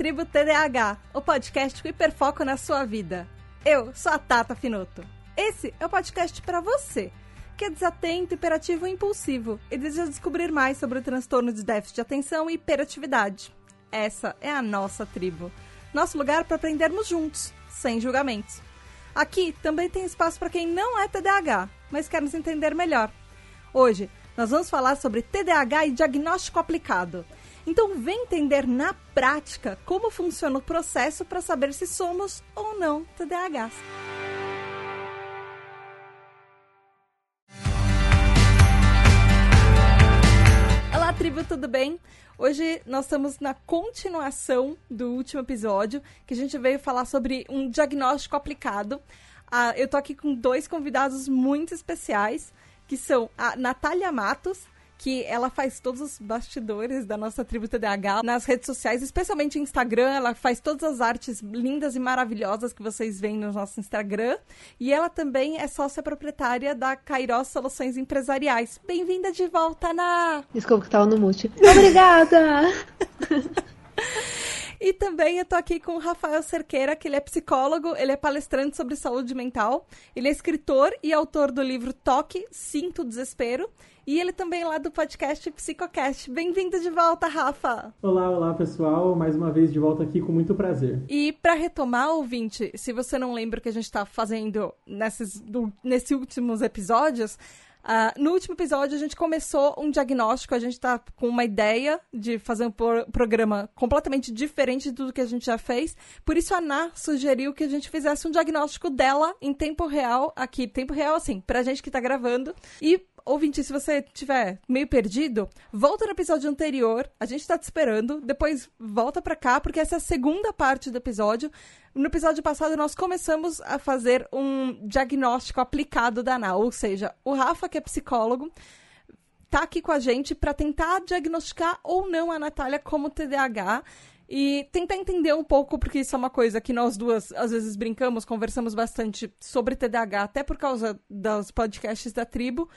Tribo TDAH, o podcast com hiperfoco na sua vida. Eu sou a Tata Finoto. Esse é o podcast para você, que é desatento, hiperativo e impulsivo e deseja descobrir mais sobre o transtorno de déficit de atenção e hiperatividade. Essa é a nossa tribo. Nosso lugar para aprendermos juntos, sem julgamentos. Aqui também tem espaço para quem não é TDAH, mas quer nos entender melhor. Hoje, nós vamos falar sobre TDAH e diagnóstico aplicado. Então, vem entender na prática como funciona o processo para saber se somos ou não TDAHs. Olá, tribo, tudo bem? Hoje nós estamos na continuação do último episódio, que a gente veio falar sobre um diagnóstico aplicado. Ah, eu tô aqui com dois convidados muito especiais, que são a Natália Matos, que ela faz todos os bastidores da nossa tribo TDAH nas redes sociais, especialmente no Instagram. Ela faz todas as artes lindas e maravilhosas que vocês veem no nosso Instagram. E ela também é sócia proprietária da Kairos Soluções Empresariais. Bem-vinda de volta, Ana! Desculpa que no mute. Obrigada! E também eu tô aqui com o Rafael Cerqueira, que ele é psicólogo, ele é palestrante sobre saúde mental, ele é escritor e autor do livro Toque, Sinto Desespero, e ele também lá do podcast Psicocast. Bem-vindo de volta, Rafa! Olá, olá pessoal, mais uma vez de volta aqui com muito prazer. E para retomar, ouvinte, se você não lembra o que a gente tá fazendo nesses, do, nesses últimos episódios, Uh, no último episódio, a gente começou um diagnóstico. A gente está com uma ideia de fazer um pro programa completamente diferente de tudo que a gente já fez. Por isso, a Ana sugeriu que a gente fizesse um diagnóstico dela em tempo real, aqui, tempo real, assim, pra gente que tá gravando. E ouvinte, se você tiver meio perdido, volta no episódio anterior, a gente tá te esperando, depois volta pra cá, porque essa é a segunda parte do episódio. No episódio passado, nós começamos a fazer um diagnóstico aplicado da ANA, ou seja, o Rafa, que é psicólogo, tá aqui com a gente para tentar diagnosticar ou não a Natália como TDAH e tentar entender um pouco, porque isso é uma coisa que nós duas às vezes brincamos, conversamos bastante sobre TDAH, até por causa dos podcasts da tribo.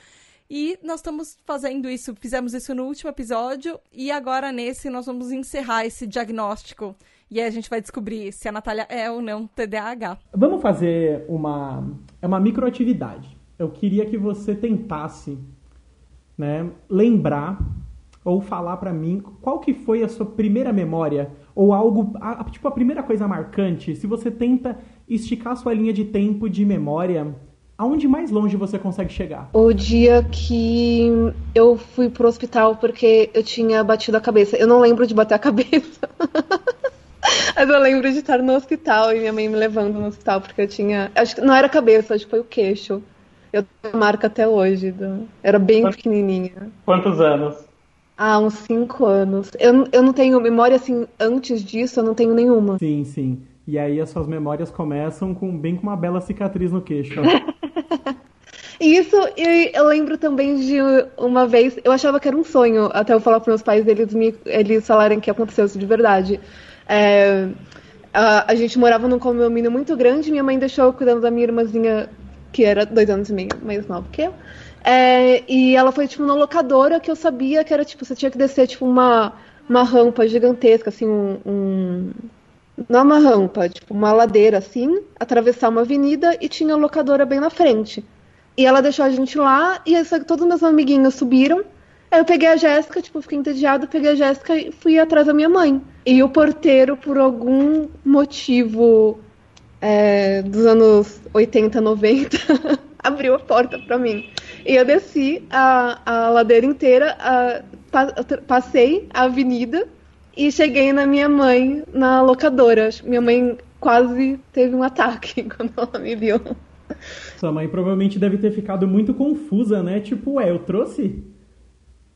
E nós estamos fazendo isso, fizemos isso no último episódio e agora nesse nós vamos encerrar esse diagnóstico. E aí a gente vai descobrir se a Natália é ou não TDAH. Vamos fazer uma, é uma microatividade. Eu queria que você tentasse né, lembrar ou falar para mim qual que foi a sua primeira memória ou algo, a, tipo a primeira coisa marcante. Se você tenta esticar sua linha de tempo de memória Aonde mais longe você consegue chegar? O dia que eu fui pro hospital porque eu tinha batido a cabeça. Eu não lembro de bater a cabeça. Mas eu lembro de estar no hospital e minha mãe me levando no hospital porque eu tinha. Acho que não era a cabeça, acho que foi o queixo. Eu tenho marca até hoje. Do... Era bem Quantos... pequenininha. Quantos anos? Ah, uns cinco anos. Eu, eu não tenho memória assim, antes disso, eu não tenho nenhuma. Sim, sim. E aí as suas memórias começam com bem com uma bela cicatriz no queixo. Isso, e eu lembro também de uma vez, eu achava que era um sonho, até eu falar para meus pais, eles me eles falarem que aconteceu isso de verdade. É, a, a, gente morava num condomínio muito grande, minha mãe deixou eu cuidando da minha irmãzinha, que era dois anos e meio mais nova que eu. É, e ela foi, tipo, numa locadora que eu sabia que era, tipo, você tinha que descer, tipo, uma, uma rampa gigantesca, assim, um, um não uma rampa, tipo uma ladeira assim, atravessar uma avenida e tinha a locadora bem na frente. E ela deixou a gente lá e aí, todos meus amiguinhos subiram. Aí eu peguei a Jéssica, tipo, fiquei entediada, peguei a Jéssica e fui atrás da minha mãe. E o porteiro, por algum motivo é, dos anos 80, 90, abriu a porta para mim. E eu desci a, a ladeira inteira, a, passei a avenida e cheguei na minha mãe na locadora. Minha mãe quase teve um ataque quando ela me viu. Sua mãe provavelmente deve ter ficado muito confusa, né? Tipo, ué, eu trouxe?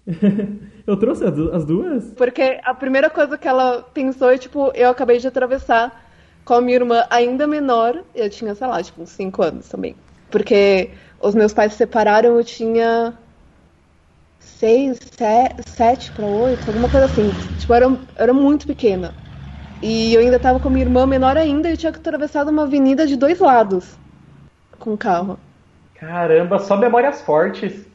eu trouxe as duas? Porque a primeira coisa que ela pensou é, tipo, eu acabei de atravessar com a minha irmã ainda menor. Eu tinha, sei lá, tipo, uns 5 anos também. Porque os meus pais se separaram, eu tinha seis, sete para oito, alguma coisa assim. Tipo, eu era, eu era muito pequena. E eu ainda tava com minha irmã menor ainda e eu tinha que atravessar uma avenida de dois lados com o carro. Caramba, só memórias fortes.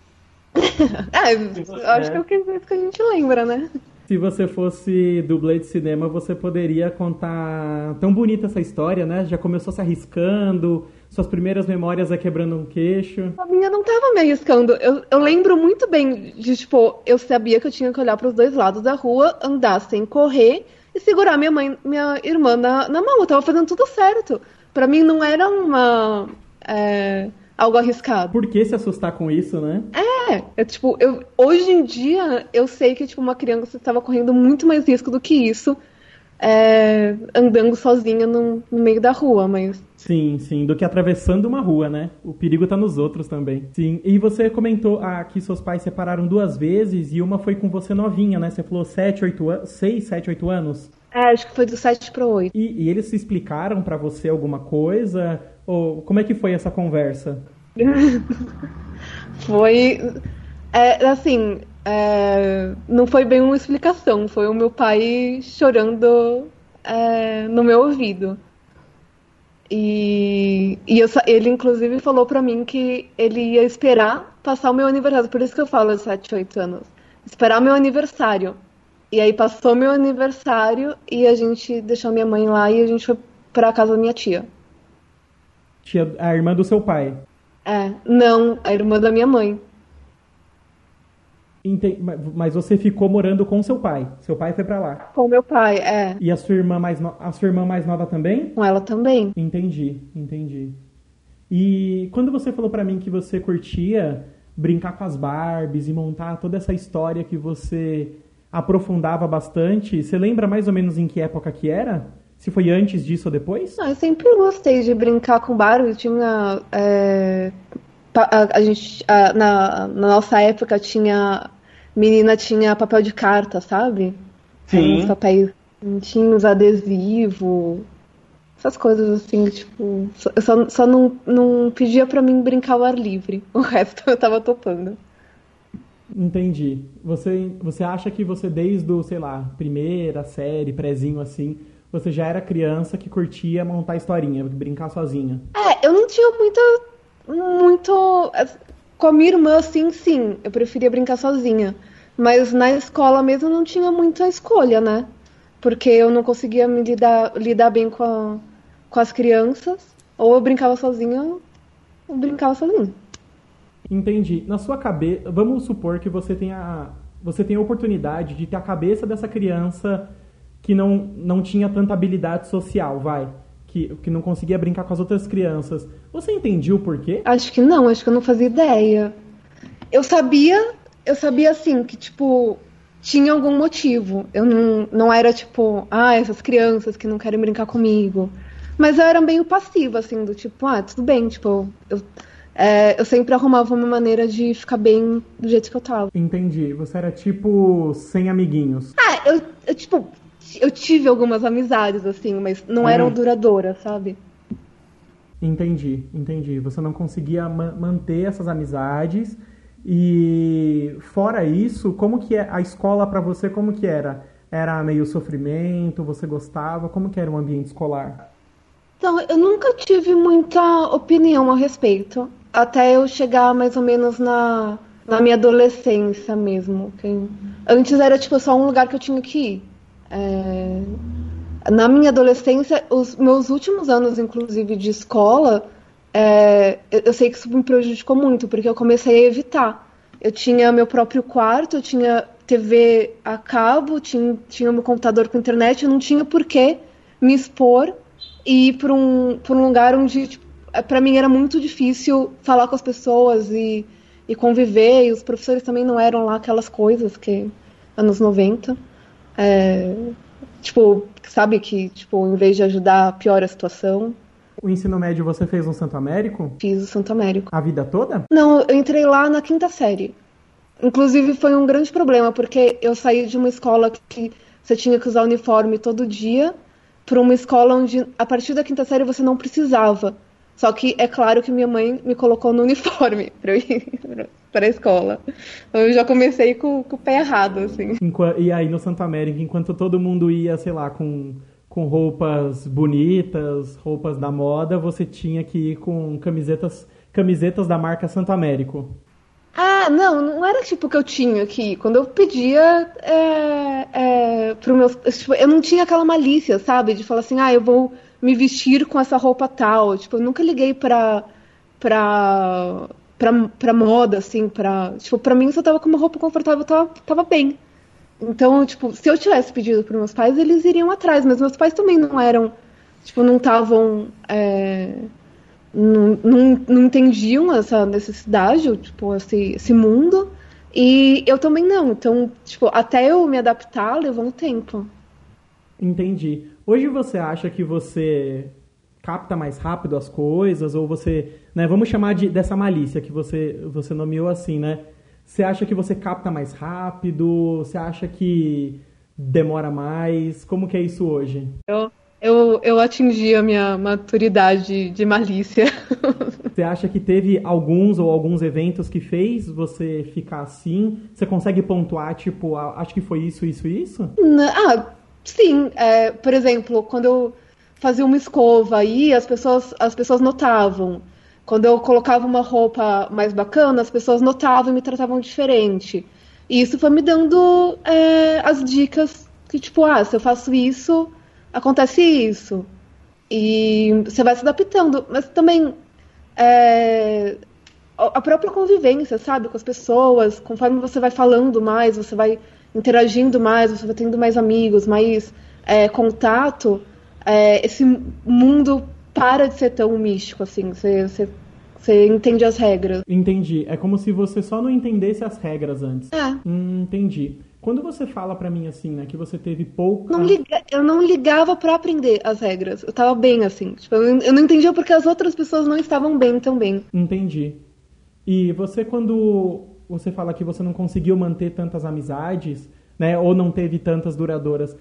é, acho que é o que a gente lembra, né? se você fosse dublê de cinema, você poderia contar tão bonita essa história, né? Já começou se arriscando, suas primeiras memórias é quebrando um queixo. A minha não tava me arriscando. Eu, eu lembro muito bem de, tipo, eu sabia que eu tinha que olhar para os dois lados da rua, andar sem correr e segurar minha mãe, minha irmã na, na mão. Eu tava fazendo tudo certo. Para mim não era uma. É, algo arriscado. Por que se assustar com isso, né? É, é tipo, eu, hoje em dia eu sei que tipo, uma criança estava correndo muito mais risco do que isso. É, andando sozinha no, no, meio da rua, mas. Sim, sim, do que atravessando uma rua, né? O perigo tá nos outros também. Sim, e você comentou ah, que seus pais separaram duas vezes e uma foi com você novinha, né? Você falou 7, 8 anos. 6, 7, 8 anos? É, acho que foi do 7 para 8. E, e eles se explicaram para você alguma coisa? Ou como é que foi essa conversa? foi. É, assim, é, não foi bem uma explicação, foi o meu pai chorando é, no meu ouvido. E, e eu, ele, inclusive, falou para mim que ele ia esperar passar o meu aniversário. Por isso que eu falo de 7, 8 anos. Esperar o meu aniversário. E aí passou meu aniversário e a gente deixou minha mãe lá e a gente foi pra casa da minha tia. Tia, a irmã do seu pai? É, não, a irmã da minha mãe. Entendi, mas você ficou morando com seu pai. Seu pai foi para lá. Com meu pai, é. E a sua irmã mais no... a sua irmã mais nova também? Com ela também. Entendi, entendi. E quando você falou para mim que você curtia brincar com as Barbies e montar toda essa história que você aprofundava bastante, você lembra mais ou menos em que época que era? Se foi antes disso ou depois? Não, eu sempre gostei de brincar com Barbie. Tinha. É, a, a, gente. A, na, na, nossa época tinha. Menina tinha papel de carta, sabe? Sim. Uns papéis tinhos, adesivo. Essas coisas assim, tipo. Eu só, só não, não pedia pra mim brincar ao ar livre. O resto eu tava topando. Entendi. Você, você acha que você, desde o, sei lá, primeira série, prézinho assim, você já era criança que curtia montar historinha, brincar sozinha. É, eu não tinha muita. Muito. Com a minha irmã, sim, sim. Eu preferia brincar sozinha. Mas na escola mesmo não tinha muita escolha, né? Porque eu não conseguia me lidar, lidar bem com, a, com as crianças. Ou eu brincava sozinha, ou brincava sozinha. Entendi. Na sua cabeça, vamos supor que você tenha, você tenha a oportunidade de ter a cabeça dessa criança que não, não tinha tanta habilidade social, vai. Que, que não conseguia brincar com as outras crianças. Você entendia o porquê? Acho que não, acho que eu não fazia ideia. Eu sabia, eu sabia assim, que tipo, tinha algum motivo. Eu não, não era tipo, ah, essas crianças que não querem brincar comigo. Mas eu era meio passiva, assim, do tipo, ah, tudo bem, tipo, eu, é, eu sempre arrumava uma maneira de ficar bem do jeito que eu tava. Entendi. Você era tipo sem amiguinhos. Ah, eu, eu tipo, eu tive algumas amizades, assim, mas não eram uhum. duradouras, sabe? Entendi, entendi. Você não conseguia ma manter essas amizades. E fora isso, como que é a escola para você? Como que era? Era meio sofrimento? Você gostava? Como que era o ambiente escolar? Então, eu nunca tive muita opinião a respeito. Até eu chegar mais ou menos na, na minha adolescência mesmo. Antes era tipo só um lugar que eu tinha que ir. É... Na minha adolescência, os meus últimos anos, inclusive, de escola, é... eu sei que isso me prejudicou muito, porque eu comecei a evitar. Eu tinha meu próprio quarto, eu tinha TV a cabo, tinha, tinha meu computador com internet, eu não tinha por que me expor e ir para um, um lugar onde, tipo, para mim, era muito difícil falar com as pessoas e, e conviver, e os professores também não eram lá aquelas coisas que anos 90. É, tipo, sabe que, tipo, em vez de ajudar, piora a situação. O ensino médio você fez no Santo Américo? Fiz o Santo Américo. A vida toda? Não, eu entrei lá na quinta série. Inclusive foi um grande problema, porque eu saí de uma escola que você tinha que usar uniforme todo dia para uma escola onde, a partir da quinta série, você não precisava. Só que é claro que minha mãe me colocou no uniforme para eu ir para a escola. Então, eu já comecei com, com o pé errado, assim. E aí no Santa América, enquanto todo mundo ia, sei lá, com, com roupas bonitas, roupas da moda, você tinha que ir com camisetas, camisetas da marca Santo Américo. Ah, não, não era tipo que eu tinha aqui. Quando eu pedia é, é, pro meu. Tipo, eu não tinha aquela malícia, sabe? De falar assim, ah, eu vou me vestir com essa roupa tal. Tipo, eu nunca liguei pra. pra. Pra, pra moda, assim, pra. Tipo, pra mim, se eu tava com uma roupa confortável, tava, tava bem. Então, tipo, se eu tivesse pedido pros meus pais, eles iriam atrás, mas meus pais também não eram. Tipo, não estavam. É não, não, não entendiam essa necessidade, tipo, esse, esse mundo. E eu também não. Então, tipo, até eu me adaptar levou um tempo. Entendi. Hoje você acha que você capta mais rápido as coisas ou você, né, vamos chamar de dessa malícia que você você nomeou assim, né? Você acha que você capta mais rápido? Você acha que demora mais? Como que é isso hoje? Eu eu, eu atingi a minha maturidade de malícia. Você acha que teve alguns ou alguns eventos que fez você ficar assim? Você consegue pontuar, tipo, acho que foi isso, isso e isso? Ah, sim. É, por exemplo, quando eu fazia uma escova aí, as pessoas, as pessoas notavam. Quando eu colocava uma roupa mais bacana, as pessoas notavam e me tratavam diferente. E isso foi me dando é, as dicas que, tipo, ah, se eu faço isso, acontece isso. E você vai se adaptando. Mas também é, a própria convivência, sabe, com as pessoas, conforme você vai falando mais, você vai interagindo mais, você vai tendo mais amigos, mais é, contato, é, esse mundo para de ser tão místico, assim, você, você, você, entende as regras. Entendi. É como se você só não entendesse as regras antes. É. Hum, entendi. Quando você fala para mim assim, né, que você teve pouca. Não liga... Eu não ligava para aprender as regras. Eu tava bem assim. Tipo, eu não entendia porque as outras pessoas não estavam bem também. Entendi. E você, quando você fala que você não conseguiu manter tantas amizades, né, ou não teve tantas duradouras,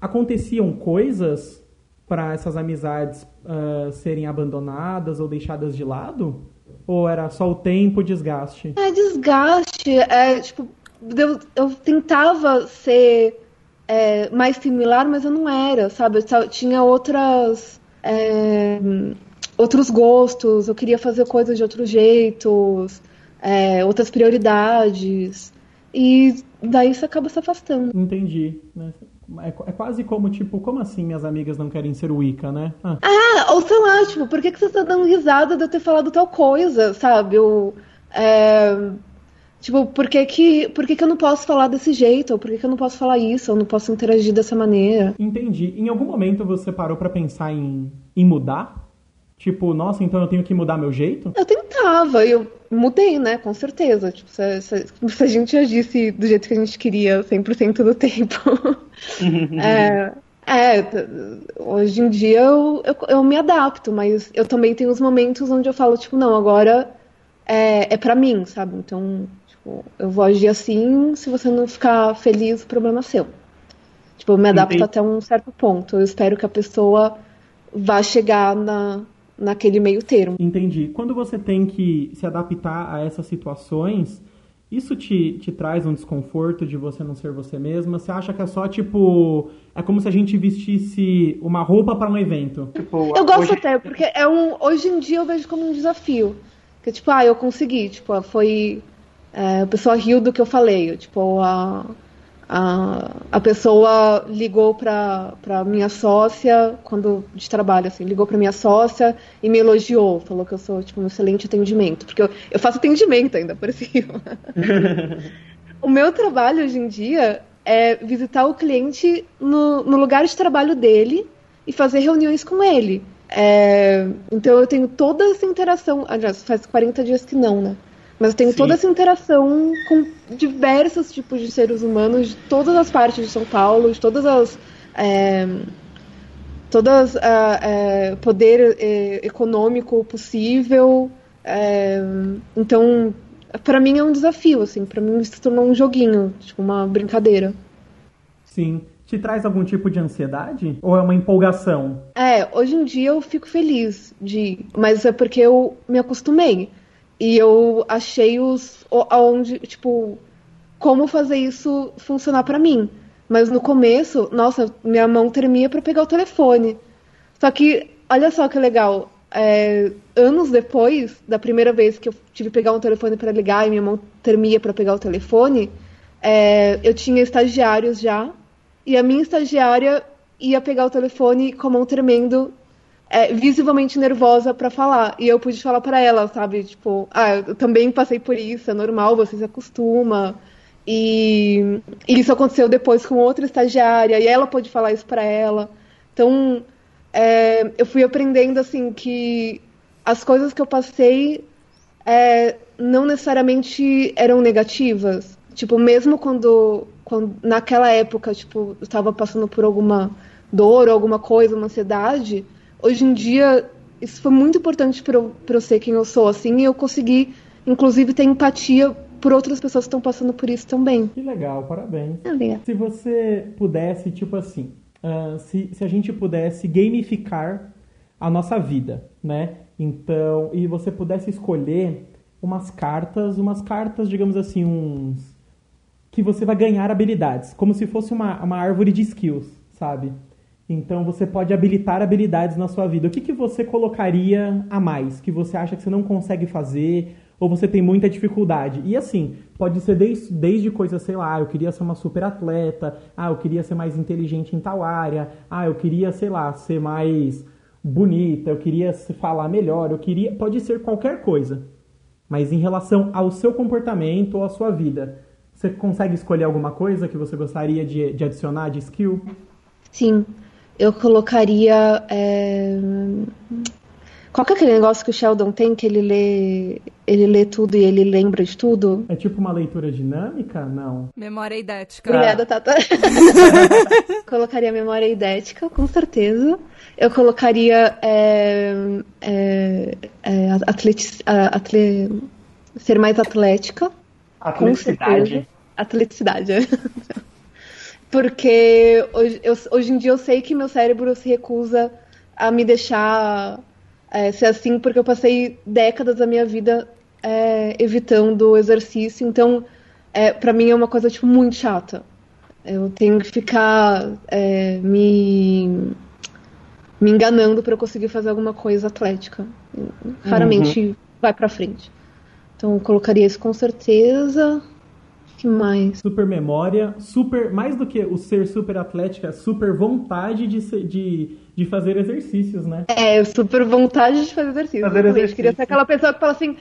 aconteciam coisas para essas amizades uh, serem abandonadas ou deixadas de lado? Ou era só o tempo, o desgaste? É, desgaste. É, tipo, eu, eu tentava ser é, mais similar, mas eu não era, sabe? Eu tinha outras. É, outros gostos, eu queria fazer coisas de outros jeitos, é, outras prioridades. E daí você acaba se afastando. Entendi. É, é, quase como, tipo, como assim minhas amigas não querem ser Wicca, né? Ah, ah ou sei lá, tipo, por que, que você tá dando risada de eu ter falado tal coisa, sabe? Eu, é, Tipo, por que que, por que que eu não posso falar desse jeito? Ou por que que eu não posso falar isso? Ou não posso interagir dessa maneira? Entendi. Em algum momento você parou para pensar em, em mudar? Tipo, nossa, então eu tenho que mudar meu jeito? Eu tentava, eu mudei, né? Com certeza. Tipo, se, se, se a gente agisse do jeito que a gente queria 100% do tempo. é, é, hoje em dia eu, eu, eu, me adapto, mas eu também tenho os momentos onde eu falo, tipo, não, agora é, é para mim, sabe? Então Tipo, eu vou agir assim, se você não ficar feliz, o problema é seu. Tipo, eu me adapto Entendi. até um certo ponto. Eu espero que a pessoa vá chegar na, naquele meio termo. Entendi. Quando você tem que se adaptar a essas situações, isso te, te traz um desconforto de você não ser você mesma? Você acha que é só, tipo... É como se a gente vestisse uma roupa para um evento? Tipo, eu gosto hoje... até, porque é um... Hoje em dia eu vejo como um desafio. Que, tipo, ah, eu consegui. Tipo, foi é, a pessoa riu do que eu falei. Tipo, a, a, a pessoa ligou para minha sócia, quando de trabalho, assim, ligou para minha sócia e me elogiou. Falou que eu sou, tipo, um excelente atendimento. Porque eu, eu faço atendimento ainda, por cima. o meu trabalho hoje em dia é visitar o cliente no, no lugar de trabalho dele e fazer reuniões com ele. É, então eu tenho toda essa interação. Aliás, faz 40 dias que não, né? Mas eu tenho Sim. toda essa interação com diversos tipos de seres humanos de todas as partes de São Paulo, de todas as. É, todas a é, poder é, econômico possível. É, então, para mim é um desafio, assim, para mim se tornou um joguinho, tipo uma brincadeira. Sim. Te traz algum tipo de ansiedade? Ou é uma empolgação? É, hoje em dia eu fico feliz de. Mas é porque eu me acostumei. E eu achei os aonde, tipo, como fazer isso funcionar para mim. Mas no começo, nossa, minha mão tremia para pegar o telefone. Só que, olha só que legal. é, anos depois da primeira vez que eu tive que pegar um telefone para ligar e minha mão tremia para pegar o telefone, é, eu tinha estagiários já e a minha estagiária ia pegar o telefone com a mão tremendo, é, visivelmente nervosa para falar. E eu pude falar para ela, sabe? Tipo, ah, eu também passei por isso, é normal, você se acostuma. E, e isso aconteceu depois com outra estagiária, e ela pôde falar isso para ela. Então, é, eu fui aprendendo, assim, que as coisas que eu passei é, não necessariamente eram negativas. Tipo, mesmo quando, quando naquela época, tipo, eu estava passando por alguma dor, alguma coisa, uma ansiedade, hoje em dia isso foi muito importante para eu, eu ser quem eu sou, assim, e eu consegui, inclusive, ter empatia por outras pessoas que estão passando por isso também. Que legal, parabéns. Obrigada. Se você pudesse, tipo assim, uh, se, se a gente pudesse gamificar a nossa vida, né? Então, e você pudesse escolher umas cartas, umas cartas, digamos assim, uns. que você vai ganhar habilidades, como se fosse uma, uma árvore de skills, sabe? Então você pode habilitar habilidades na sua vida. O que, que você colocaria a mais? Que você acha que você não consegue fazer? ou você tem muita dificuldade. E assim, pode ser desde, desde coisas, sei lá, eu queria ser uma super atleta, ah, eu queria ser mais inteligente em tal área, ah, eu queria, sei lá, ser mais bonita, eu queria falar melhor, eu queria. Pode ser qualquer coisa. Mas em relação ao seu comportamento ou à sua vida, você consegue escolher alguma coisa que você gostaria de, de adicionar de skill? Sim, eu colocaria. É... Qual que é aquele negócio que o Sheldon tem que ele lê, ele lê tudo e ele lembra de tudo? É tipo uma leitura dinâmica? Não. Memória idética. Obrigada, Tata. colocaria memória idética, com certeza. Eu colocaria é, é, é, atleti, atle, ser mais atlética. Atleticidade. Atleticidade, é. Porque hoje, eu, hoje em dia eu sei que meu cérebro se recusa a me deixar é, ser assim, porque eu passei décadas da minha vida é, evitando o exercício, então é, para mim é uma coisa tipo, muito chata. Eu tenho que ficar é, me, me enganando para conseguir fazer alguma coisa atlética. Raramente uhum. vai para frente. Então eu colocaria isso com certeza que mais? Super memória, super. Mais do que o ser super atlética, super vontade de, ser, de, de fazer exercícios, né? É, super vontade de fazer exercícios. Fazer exercício. Queria ser aquela pessoa que fala assim.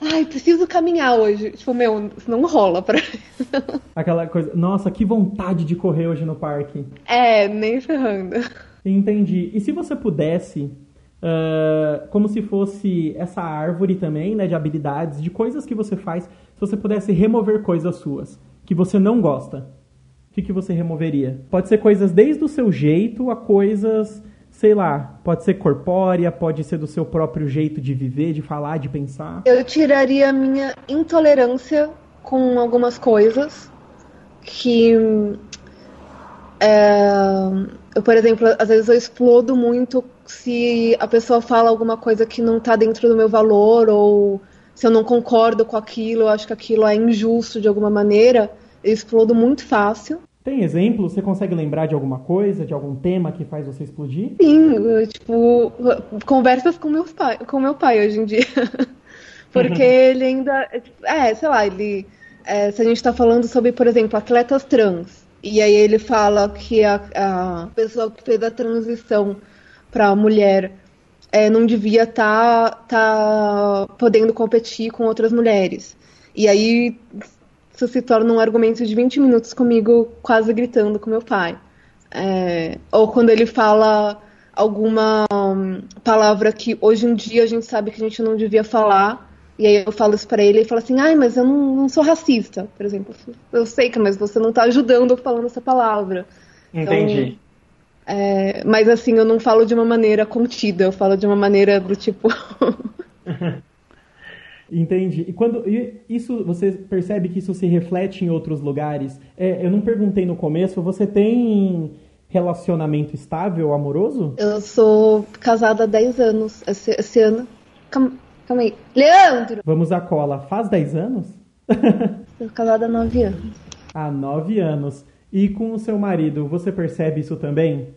Ai, preciso caminhar hoje. Tipo, meu, isso não rola pra Aquela coisa, nossa, que vontade de correr hoje no parque. É, nem ferrando. Entendi. E se você pudesse, uh, como se fosse essa árvore também, né, de habilidades, de coisas que você faz, se você pudesse remover coisas suas que você não gosta, o que, que você removeria? Pode ser coisas desde o seu jeito a coisas, sei lá, pode ser corpórea, pode ser do seu próprio jeito de viver, de falar, de pensar. Eu tiraria a minha intolerância com algumas coisas que. É, eu, por exemplo, às vezes eu explodo muito se a pessoa fala alguma coisa que não tá dentro do meu valor ou se eu não concordo com aquilo, eu acho que aquilo é injusto de alguma maneira, eu explodo muito fácil. Tem exemplo? Você consegue lembrar de alguma coisa, de algum tema que faz você explodir? Sim, eu, tipo, conversas com, meus pai, com meu pai hoje em dia. Porque ele ainda. É, sei lá, ele. É, se a gente está falando sobre, por exemplo, atletas trans, e aí ele fala que a, a pessoa que fez a transição para mulher é, não devia estar tá, tá podendo competir com outras mulheres. E aí isso se torna um argumento de 20 minutos comigo, quase gritando com meu pai. É, ou quando ele fala alguma um, palavra que hoje em dia a gente sabe que a gente não devia falar, e aí eu falo isso pra ele e ele fala assim, ai, mas eu não, não sou racista, por exemplo. Eu sei que, mas você não tá ajudando falando essa palavra. Entendi. É, mas assim, eu não falo de uma maneira contida, eu falo de uma maneira do tipo. Entendi. E quando isso você percebe que isso se reflete em outros lugares? É, eu não perguntei no começo, você tem relacionamento estável, amoroso? Eu sou casada há 10 anos. Esse, esse ano. Calma, calma, aí. Leandro! Vamos à cola. Faz 10 anos? Estou casada há 9 anos. Há 9 anos. E com o seu marido, você percebe isso também?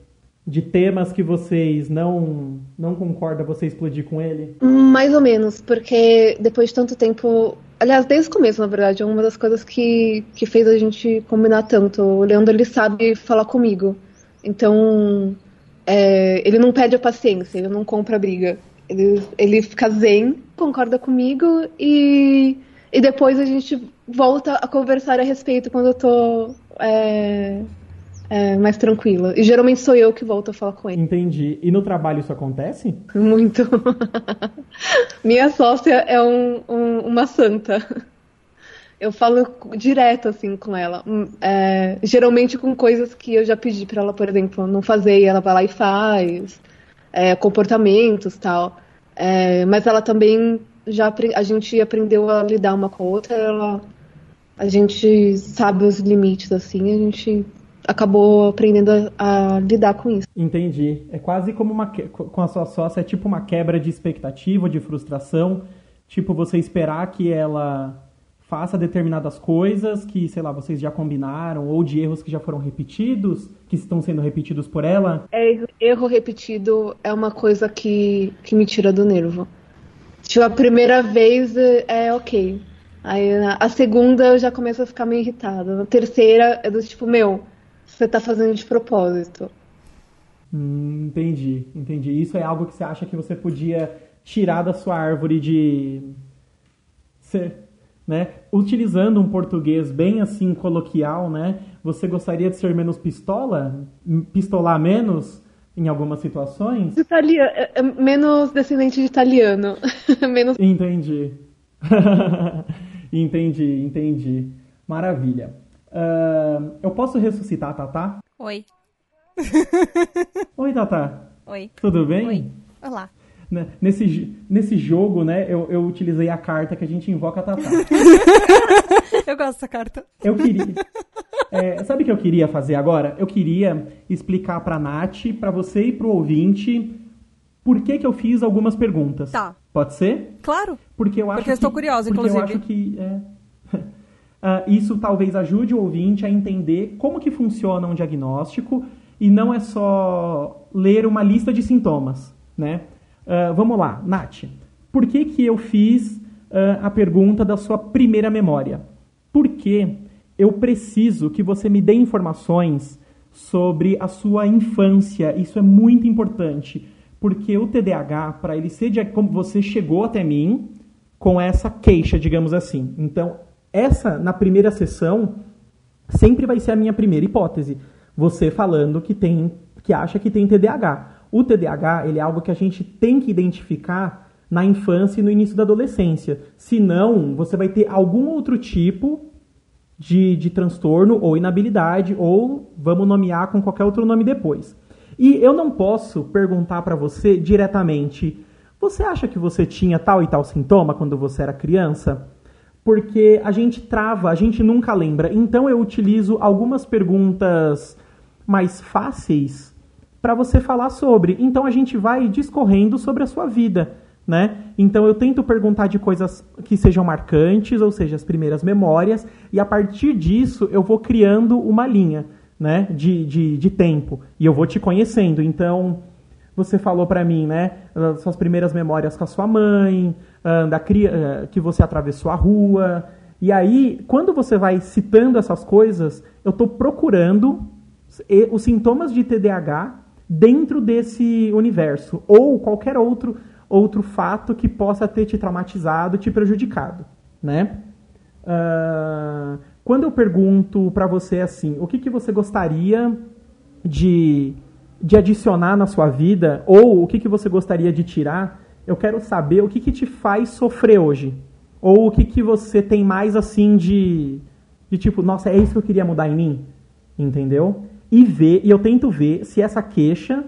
de temas que vocês não não concordam você explodir com ele? Mais ou menos, porque depois de tanto tempo. Aliás, desde o começo, na verdade, é uma das coisas que, que fez a gente combinar tanto. O Leandro, ele sabe falar comigo. Então, é, ele não pede a paciência, ele não compra a briga. Ele, ele fica zen, concorda comigo e, e depois a gente volta a conversar a respeito quando eu tô é, é, mais tranquila. E geralmente sou eu que volto a falar com ele. Entendi. E no trabalho isso acontece? Muito. Minha sócia é um, um, uma santa. Eu falo direto assim com ela. É, geralmente com coisas que eu já pedi para ela, por exemplo, não fazer, e ela vai lá e faz. É, comportamentos tal. É, mas ela também já a gente aprendeu a lidar uma com a outra. Ela, a gente sabe os limites assim. A gente acabou aprendendo a, a, lidar com isso. Entendi. É quase como uma com a sua sócia, é tipo uma quebra de expectativa, de frustração. Tipo, você esperar que ela faça determinadas coisas que, sei lá, vocês já combinaram, ou de erros que já foram repetidos, que estão sendo repetidos por ela? É, erro repetido é uma coisa que, que me tira do nervo. Tipo, a primeira vez é ok. Aí a segunda eu já começo a ficar meio irritada. Na terceira é do tipo, meu, você tá fazendo de propósito. Hum, entendi, entendi. Isso é algo que você acha que você podia tirar da sua árvore de. Ser, né? Utilizando um português bem assim coloquial, né? Você gostaria de ser menos pistola? Pistolar menos em algumas situações? Italiano, é, é, menos descendente de italiano. menos... Entendi. entendi, entendi. Maravilha. Uh, eu posso ressuscitar a Tatá? Oi. Oi, Tatá. Oi. Tudo bem? Oi. Olá. Né, nesse, nesse jogo, né, eu, eu utilizei a carta que a gente invoca a Tatá. eu gosto dessa carta. Eu queria. É, sabe o que eu queria fazer agora? Eu queria explicar pra Nath, pra você e pro ouvinte, por que, que eu fiz algumas perguntas. Tá. Pode ser? Claro. Porque eu acho Porque eu estou que, curiosa, porque inclusive. eu acho que. É, uh, isso talvez ajude o ouvinte a entender como que funciona um diagnóstico e não é só ler uma lista de sintomas, né? Uh, vamos lá, Nath. Por que, que eu fiz uh, a pergunta da sua primeira memória? Porque eu preciso que você me dê informações sobre a sua infância. Isso é muito importante. Porque o TDAH, para ele ser como você chegou até mim com essa queixa, digamos assim. Então, essa na primeira sessão sempre vai ser a minha primeira hipótese. Você falando que tem que acha que tem TDAH. O TDAH ele é algo que a gente tem que identificar na infância e no início da adolescência. Senão, você vai ter algum outro tipo de, de transtorno ou inabilidade, ou vamos nomear com qualquer outro nome depois. E eu não posso perguntar para você diretamente: você acha que você tinha tal e tal sintoma quando você era criança? Porque a gente trava, a gente nunca lembra. Então eu utilizo algumas perguntas mais fáceis para você falar sobre. Então a gente vai discorrendo sobre a sua vida, né? Então eu tento perguntar de coisas que sejam marcantes, ou seja, as primeiras memórias, e a partir disso eu vou criando uma linha, né, de, de, de tempo, e eu vou te conhecendo. Então você falou para mim, né, suas primeiras memórias com a sua mãe, da que você atravessou a rua. E aí, quando você vai citando essas coisas, eu estou procurando os sintomas de TDAH dentro desse universo ou qualquer outro outro fato que possa ter te traumatizado, te prejudicado, né? Uh, quando eu pergunto para você assim, o que, que você gostaria de, de adicionar na sua vida ou o que, que você gostaria de tirar, eu quero saber o que, que te faz sofrer hoje ou o que, que você tem mais assim de, de tipo, nossa, é isso que eu queria mudar em mim, entendeu? e ver, e eu tento ver se essa queixa,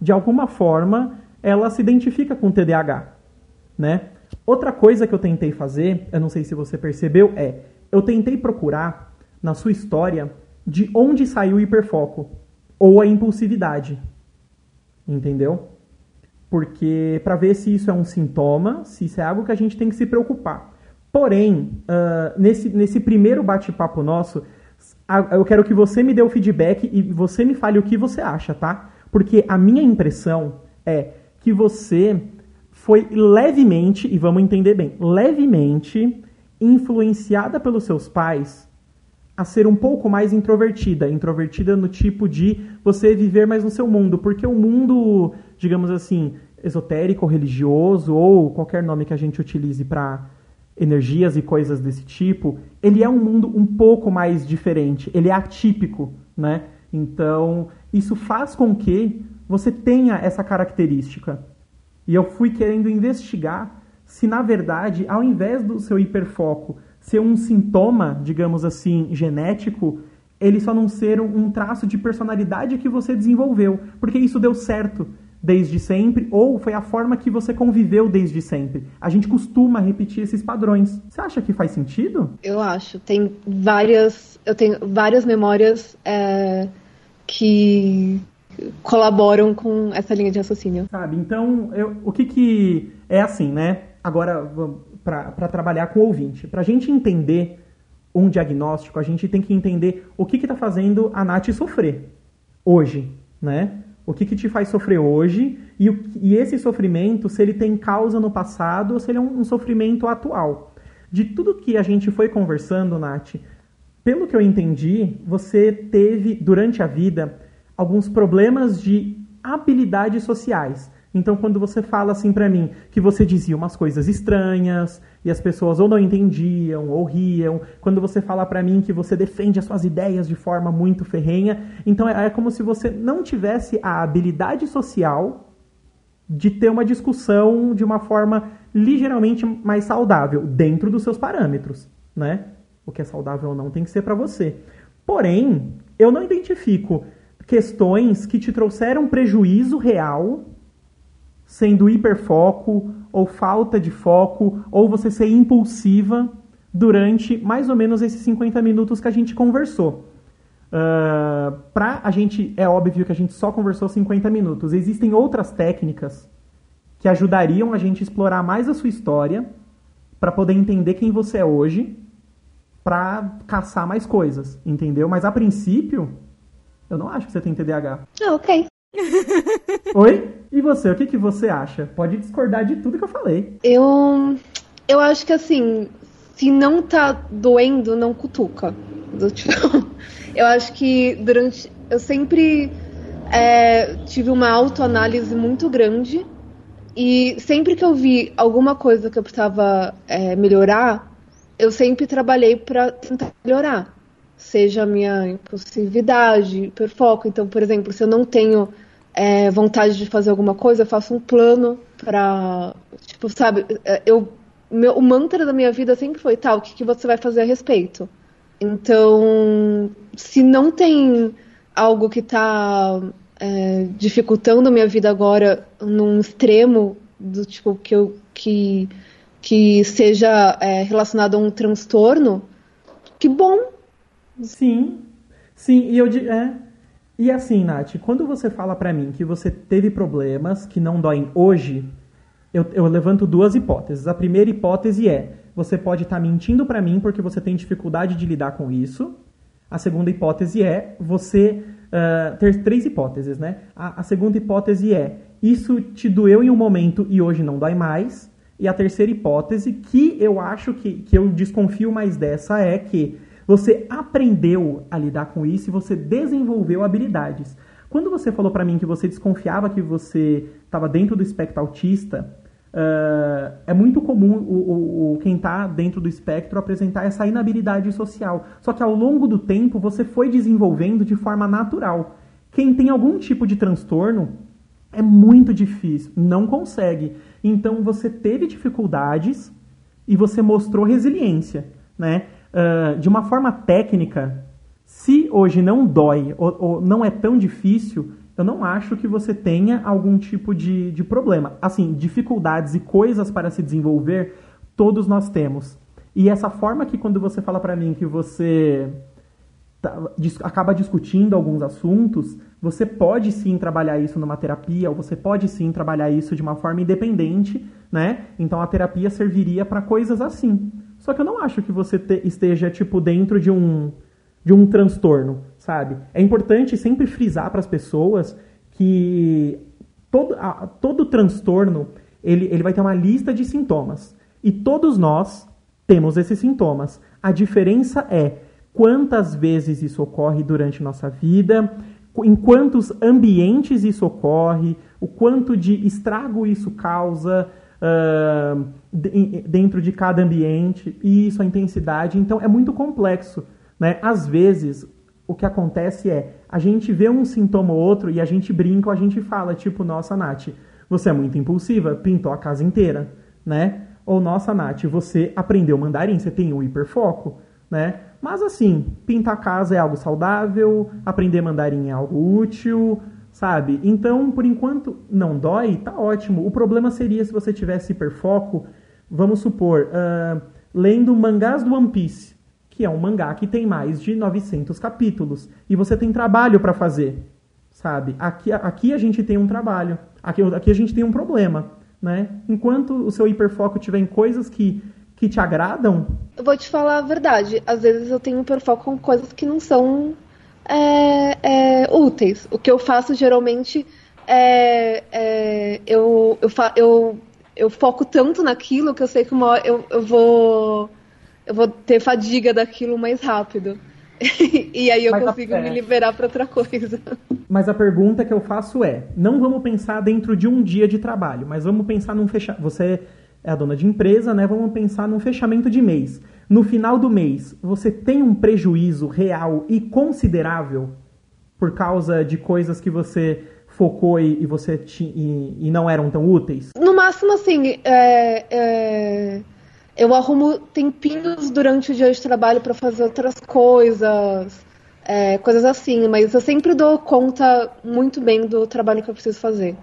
de alguma forma, ela se identifica com o TDAH, né? Outra coisa que eu tentei fazer, eu não sei se você percebeu, é eu tentei procurar na sua história de onde saiu o hiperfoco ou a impulsividade. Entendeu? Porque para ver se isso é um sintoma, se isso é algo que a gente tem que se preocupar. Porém, uh, nesse, nesse primeiro bate-papo nosso, eu quero que você me dê o feedback e você me fale o que você acha, tá? Porque a minha impressão é que você foi levemente, e vamos entender bem, levemente influenciada pelos seus pais a ser um pouco mais introvertida. Introvertida no tipo de você viver mais no seu mundo. Porque o mundo, digamos assim, esotérico, religioso, ou qualquer nome que a gente utilize para energias e coisas desse tipo, ele é um mundo um pouco mais diferente. Ele é atípico, né? Então, isso faz com que você tenha essa característica. E eu fui querendo investigar se, na verdade, ao invés do seu hiperfoco ser um sintoma, digamos assim, genético, ele só não ser um, traço de personalidade que você desenvolveu, porque isso deu certo desde sempre ou foi a forma que você conviveu desde sempre. A gente costuma repetir esses padrões. Você acha que faz sentido? Eu acho. Tem várias, eu tenho várias memórias é, que colaboram com essa linha de raciocínio. Sabe? Então, eu, o que que é assim, né? Agora para trabalhar com o ouvinte. Para a gente entender um diagnóstico, a gente tem que entender o que está fazendo a Nath sofrer hoje, né? O que, que te faz sofrer hoje e, o, e esse sofrimento, se ele tem causa no passado ou se ele é um, um sofrimento atual. De tudo que a gente foi conversando, Nath, pelo que eu entendi, você teve, durante a vida, alguns problemas de habilidades sociais. Então, quando você fala assim para mim que você dizia umas coisas estranhas e as pessoas ou não entendiam ou riam, quando você fala para mim que você defende as suas ideias de forma muito ferrenha, então é, é como se você não tivesse a habilidade social de ter uma discussão de uma forma ligeiramente mais saudável dentro dos seus parâmetros, né? O que é saudável ou não tem que ser para você. Porém, eu não identifico questões que te trouxeram prejuízo real sendo hiperfoco ou falta de foco, ou você ser impulsiva durante mais ou menos esses 50 minutos que a gente conversou. Uh, pra a gente, é óbvio que a gente só conversou 50 minutos. Existem outras técnicas que ajudariam a gente a explorar mais a sua história para poder entender quem você é hoje, para caçar mais coisas, entendeu? Mas a princípio, eu não acho que você tem TDAH. Ah, ok. Oi? E você, o que, que você acha? Pode discordar de tudo que eu falei. Eu. Eu acho que assim, se não tá doendo, não cutuca. Do, tipo, eu acho que durante. Eu sempre é, tive uma autoanálise muito grande. E sempre que eu vi alguma coisa que eu precisava é, melhorar, eu sempre trabalhei para tentar melhorar. Seja a minha impulsividade, hiperfoco. Então, por exemplo, se eu não tenho é, vontade de fazer alguma coisa, eu faço um plano pra. Tipo, sabe, é, eu, meu, o mantra da minha vida sempre foi, tal, tá, o que, que você vai fazer a respeito? Então, se não tem algo que está é, dificultando a minha vida agora num extremo do tipo que eu que que seja é, relacionado a um transtorno, que bom. Sim, sim, e eu é, e assim, Nath, quando você fala para mim que você teve problemas que não doem hoje, eu, eu levanto duas hipóteses. A primeira hipótese é: você pode estar tá mentindo para mim porque você tem dificuldade de lidar com isso. A segunda hipótese é você uh, ter três hipóteses, né? A, a segunda hipótese é: isso te doeu em um momento e hoje não dói mais. E a terceira hipótese, que eu acho que, que eu desconfio mais dessa, é que você aprendeu a lidar com isso e você desenvolveu habilidades. Quando você falou para mim que você desconfiava que você estava dentro do espectro autista, uh, é muito comum o, o, o quem está dentro do espectro apresentar essa inabilidade social. Só que ao longo do tempo você foi desenvolvendo de forma natural. Quem tem algum tipo de transtorno é muito difícil, não consegue. Então você teve dificuldades e você mostrou resiliência, né? Uh, de uma forma técnica, se hoje não dói ou, ou, não é tão difícil, eu não acho que você tenha algum tipo de, de problema. Assim, dificuldades e coisas para se desenvolver, todos nós temos. E essa forma que quando você fala para mim que você tá, acaba discutindo alguns assuntos, você pode sim trabalhar isso numa terapia, ou você pode sim trabalhar isso de uma forma independente, né? Então a terapia serviria para coisas assim. Só que eu não acho que você te, esteja, tipo, dentro de um, de um transtorno, sabe? É importante sempre frisar para as pessoas que todo, a, todo transtorno ele, ele vai ter uma lista de sintomas. E todos nós temos esses sintomas. A diferença é quantas vezes isso ocorre durante nossa vida, em quantos ambientes isso ocorre, o quanto de estrago isso causa uh, dentro de cada ambiente, e isso, a intensidade. Então, é muito complexo. Né? Às vezes, o que acontece é, a gente vê um sintoma ou outro e a gente brinca ou a gente fala, tipo, nossa, Nath, você é muito impulsiva, pintou a casa inteira, né? Ou, nossa, Nath, você aprendeu mandarim, você tem um hiperfoco, né? Mas assim, pintar a casa é algo saudável, aprender mandarim é algo útil, sabe? Então, por enquanto não dói, tá ótimo. O problema seria se você tivesse hiperfoco, vamos supor, uh, lendo mangás do One Piece, que é um mangá que tem mais de 900 capítulos, e você tem trabalho para fazer, sabe? Aqui, aqui a gente tem um trabalho, aqui, aqui a gente tem um problema, né? Enquanto o seu hiperfoco tiver em coisas que que te agradam? Eu vou te falar a verdade. Às vezes eu tenho hiperfoco com coisas que não são é, é, úteis. O que eu faço geralmente é, é eu, eu, eu, eu, foco tanto naquilo que eu sei que uma hora eu, eu vou eu vou ter fadiga daquilo mais rápido. e aí eu Mas consigo a... me liberar para outra coisa. Mas a pergunta que eu faço é: não vamos pensar dentro de um dia de trabalho, mas vamos pensar num fechar. Você é a dona de empresa, né? Vamos pensar num fechamento de mês. No final do mês, você tem um prejuízo real e considerável por causa de coisas que você focou e, e você e, e, não eram tão úteis? No máximo, assim, é, é, eu arrumo tempinhos durante o dia de trabalho para fazer outras coisas, é, coisas assim, mas eu sempre dou conta muito bem do trabalho que eu preciso fazer.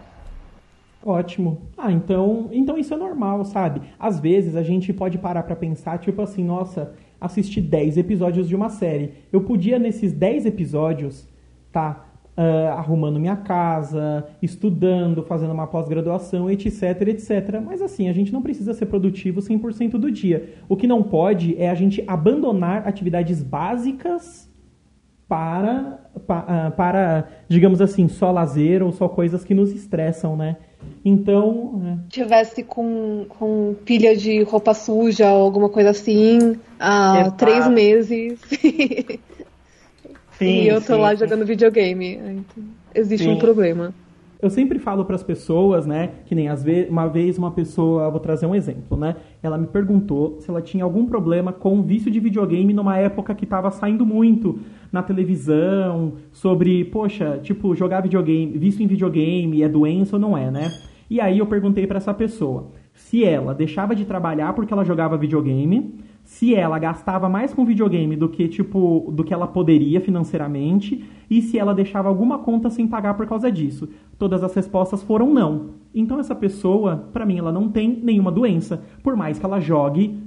Ótimo. Ah, então, então isso é normal, sabe? Às vezes a gente pode parar para pensar, tipo assim, nossa, assisti 10 episódios de uma série. Eu podia nesses 10 episódios tá uh, arrumando minha casa, estudando, fazendo uma pós-graduação, etc, etc. Mas assim, a gente não precisa ser produtivo 100% do dia. O que não pode é a gente abandonar atividades básicas para, para, para digamos assim, só lazer ou só coisas que nos estressam, né? Então. É. Tivesse com, com pilha de roupa suja ou alguma coisa assim há Exato. três meses. Sim, e eu tô sim, lá sim. jogando videogame. Então, existe um problema. Eu sempre falo para as pessoas, né, que nem às vezes, uma vez uma pessoa, vou trazer um exemplo, né? Ela me perguntou se ela tinha algum problema com vício de videogame numa época que estava saindo muito na televisão sobre, poxa, tipo, jogar videogame, vício em videogame é doença ou não é, né? E aí eu perguntei para essa pessoa se ela deixava de trabalhar porque ela jogava videogame, se ela gastava mais com videogame do que tipo do que ela poderia financeiramente e se ela deixava alguma conta sem pagar por causa disso. Todas as respostas foram não. Então essa pessoa, para mim, ela não tem nenhuma doença, por mais que ela jogue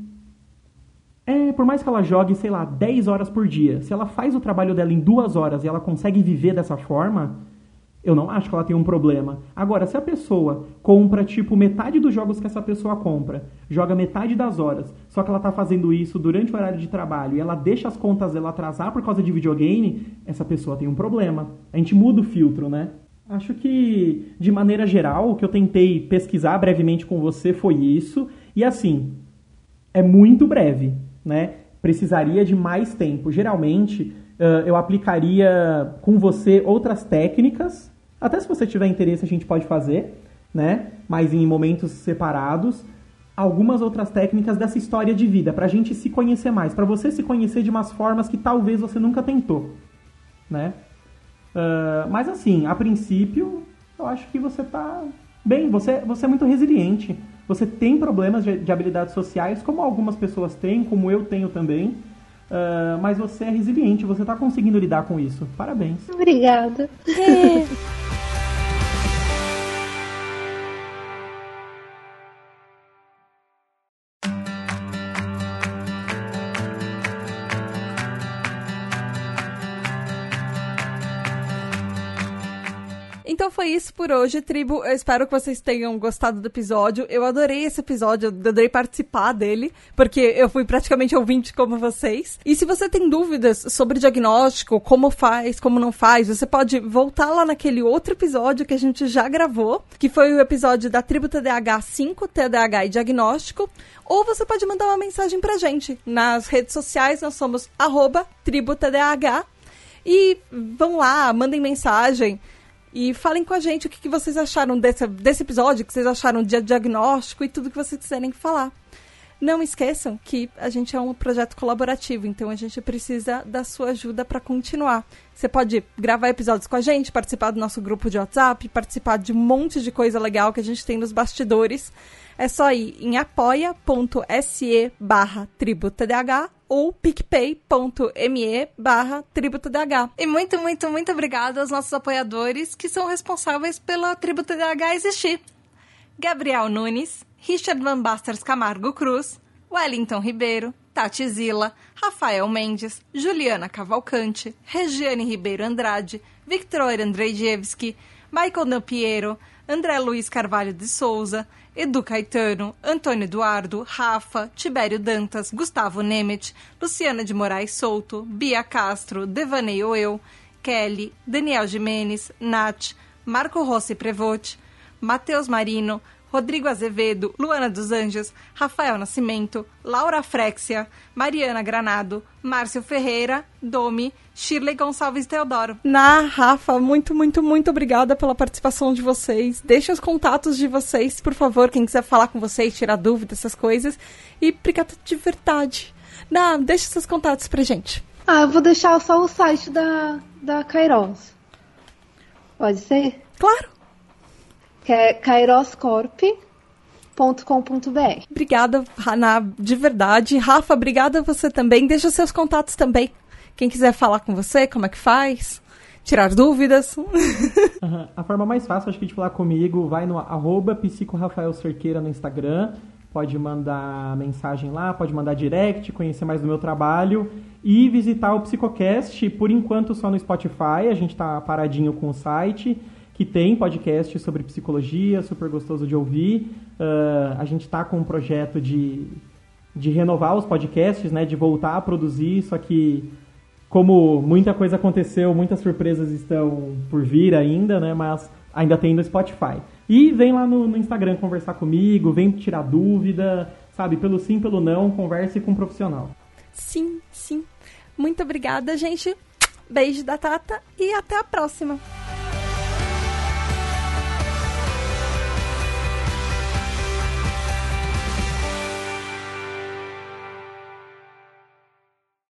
é, por mais que ela jogue, sei lá, 10 horas por dia, se ela faz o trabalho dela em duas horas e ela consegue viver dessa forma, eu não acho que ela tem um problema. Agora, se a pessoa compra, tipo, metade dos jogos que essa pessoa compra, joga metade das horas, só que ela tá fazendo isso durante o horário de trabalho e ela deixa as contas dela atrasar por causa de videogame, essa pessoa tem um problema. A gente muda o filtro, né? Acho que, de maneira geral, o que eu tentei pesquisar brevemente com você foi isso. E assim, é muito breve, né? Precisaria de mais tempo. Geralmente, eu aplicaria com você outras técnicas até se você tiver interesse, a gente pode fazer, né? Mas em momentos separados. Algumas outras técnicas dessa história de vida, para a gente se conhecer mais, para você se conhecer de umas formas que talvez você nunca tentou, né? Uh, mas assim, a princípio, eu acho que você tá bem, você, você é muito resiliente. Você tem problemas de, de habilidades sociais, como algumas pessoas têm, como eu tenho também. Uh, mas você é resiliente, você está conseguindo lidar com isso. Parabéns. Obrigada. foi isso por hoje, tribo. Eu espero que vocês tenham gostado do episódio. Eu adorei esse episódio, eu adorei participar dele, porque eu fui praticamente ouvinte como vocês. E se você tem dúvidas sobre diagnóstico, como faz, como não faz, você pode voltar lá naquele outro episódio que a gente já gravou, que foi o episódio da tribo TDAH 5, TDAH e diagnóstico. Ou você pode mandar uma mensagem pra gente. Nas redes sociais nós somos arroba tributadh. E vão lá, mandem mensagem. E falem com a gente o que, que vocês acharam desse, desse episódio, o que vocês acharam de diagnóstico e tudo que vocês quiserem falar. Não esqueçam que a gente é um projeto colaborativo, então a gente precisa da sua ajuda para continuar. Você pode gravar episódios com a gente, participar do nosso grupo de WhatsApp, participar de um monte de coisa legal que a gente tem nos bastidores. É só ir em apoia.se barra tributadh ou picpay.me barra tributadh. E muito, muito, muito obrigada aos nossos apoiadores que são responsáveis pela TribuTDH existir. Gabriel Nunes, Richard Van Basters Camargo Cruz, Wellington Ribeiro, Tati Zila, Rafael Mendes, Juliana Cavalcante, Regiane Ribeiro Andrade, Victor Andrzejewski, Michael Nampiero, André Luiz Carvalho de Souza, Edu Caetano, Antônio Eduardo, Rafa, Tibério Dantas, Gustavo Nemet, Luciana de Moraes Souto, Bia Castro, Devaneio Eu, Kelly, Daniel Jimenez, Nath, Marco Rossi Prevote, Matheus Marino, Rodrigo Azevedo, Luana dos Anjos, Rafael Nascimento, Laura Frexia, Mariana Granado, Márcio Ferreira, Domi, Shirley Gonçalves Teodoro. Na Rafa, muito, muito, muito obrigada pela participação de vocês. Deixe os contatos de vocês, por favor, quem quiser falar com vocês, tirar dúvidas, essas coisas. E obrigada de verdade. Na, deixe seus contatos pra gente. Ah, eu vou deixar só o site da, da Kairos. Pode ser? Claro que é kairoscorp.com.br. Obrigada, Haná, de verdade. Rafa, obrigada a você também. Deixa seus contatos também. Quem quiser falar com você, como é que faz? Tirar dúvidas. Uhum. A forma mais fácil, acho que de falar comigo, vai no arroba psicorafaelcerqueira no Instagram. Pode mandar mensagem lá, pode mandar direct, conhecer mais do meu trabalho e visitar o Psicocast, por enquanto só no Spotify, a gente está paradinho com o site que tem podcast sobre psicologia, super gostoso de ouvir. Uh, a gente está com um projeto de, de renovar os podcasts, né, de voltar a produzir, só que como muita coisa aconteceu, muitas surpresas estão por vir ainda, né, mas ainda tem no Spotify. E vem lá no, no Instagram conversar comigo, vem tirar dúvida, sabe, pelo sim, pelo não, converse com um profissional. Sim, sim. Muito obrigada, gente. Beijo da Tata e até a próxima.